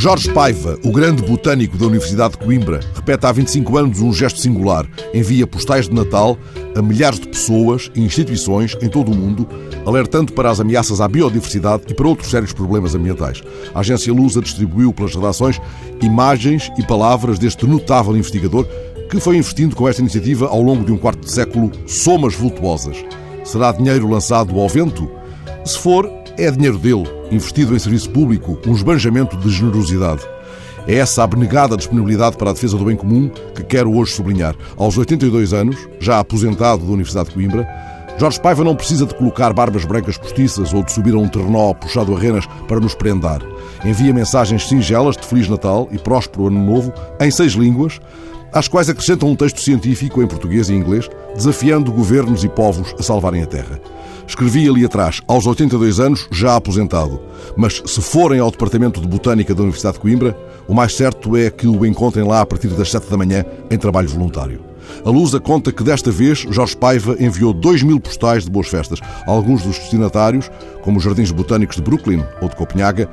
Jorge Paiva, o grande botânico da Universidade de Coimbra, repete há 25 anos um gesto singular. Envia postais de Natal a milhares de pessoas e instituições em todo o mundo, alertando para as ameaças à biodiversidade e para outros sérios problemas ambientais. A agência Lusa distribuiu pelas redações imagens e palavras deste notável investigador que foi investindo com esta iniciativa ao longo de um quarto de século somas vultuosas. Será dinheiro lançado ao vento? Se for, é dinheiro dele, investido em serviço público, um esbanjamento de generosidade. É essa abnegada disponibilidade para a defesa do bem comum que quero hoje sublinhar. Aos 82 anos, já aposentado da Universidade de Coimbra, Jorge Paiva não precisa de colocar barbas brancas postiças ou de subir a um ternó puxado a renas para nos prendar. Envia mensagens singelas de Feliz Natal e próspero Ano Novo em seis línguas, às quais acrescenta um texto científico em português e inglês, desafiando governos e povos a salvarem a Terra. Escrevi ali atrás, aos 82 anos, já aposentado. Mas se forem ao Departamento de Botânica da Universidade de Coimbra, o mais certo é que o encontrem lá a partir das 7 da manhã em trabalho voluntário. A Lusa conta que desta vez Jorge Paiva enviou 2 mil postais de boas festas. Alguns dos destinatários, como os Jardins Botânicos de Brooklyn ou de Copenhaga,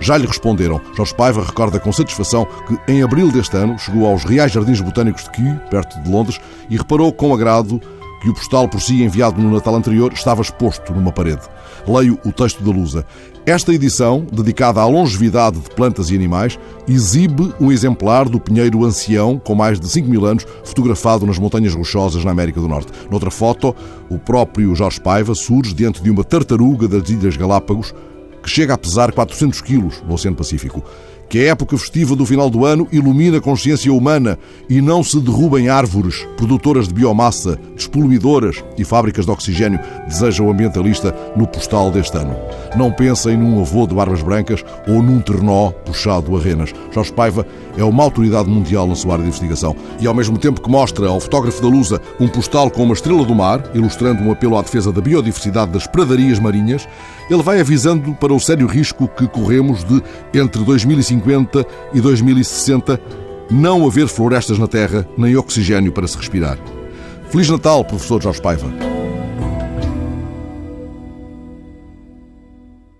já lhe responderam. Jorge Paiva recorda com satisfação que, em abril deste ano, chegou aos Reais Jardins Botânicos de Kew, perto de Londres, e reparou com agrado que o postal por si enviado no Natal anterior estava exposto numa parede. Leio o texto da Lusa. Esta edição, dedicada à longevidade de plantas e animais, exibe um exemplar do pinheiro ancião com mais de 5 mil anos, fotografado nas Montanhas Rochosas na América do Norte. Noutra foto, o próprio Jorge Paiva surge diante de uma tartaruga das Ilhas Galápagos que chega a pesar 400 quilos no Oceano Pacífico que a época festiva do final do ano ilumina a consciência humana e não se derrubem árvores produtoras de biomassa, despoluidoras e fábricas de oxigênio, deseja o ambientalista no postal deste ano. Não pensem num avô de barbas brancas ou num ternó puxado a renas. Jorge Paiva é uma autoridade mundial na sua área de investigação e, ao mesmo tempo que mostra ao fotógrafo da Lusa um postal com uma estrela do mar, ilustrando um apelo à defesa da biodiversidade das pradarias marinhas, ele vai avisando para o sério risco que corremos de, entre 2050 e 2060, não haver florestas na Terra nem oxigênio para se respirar. Feliz Natal, professor Jorge Paiva.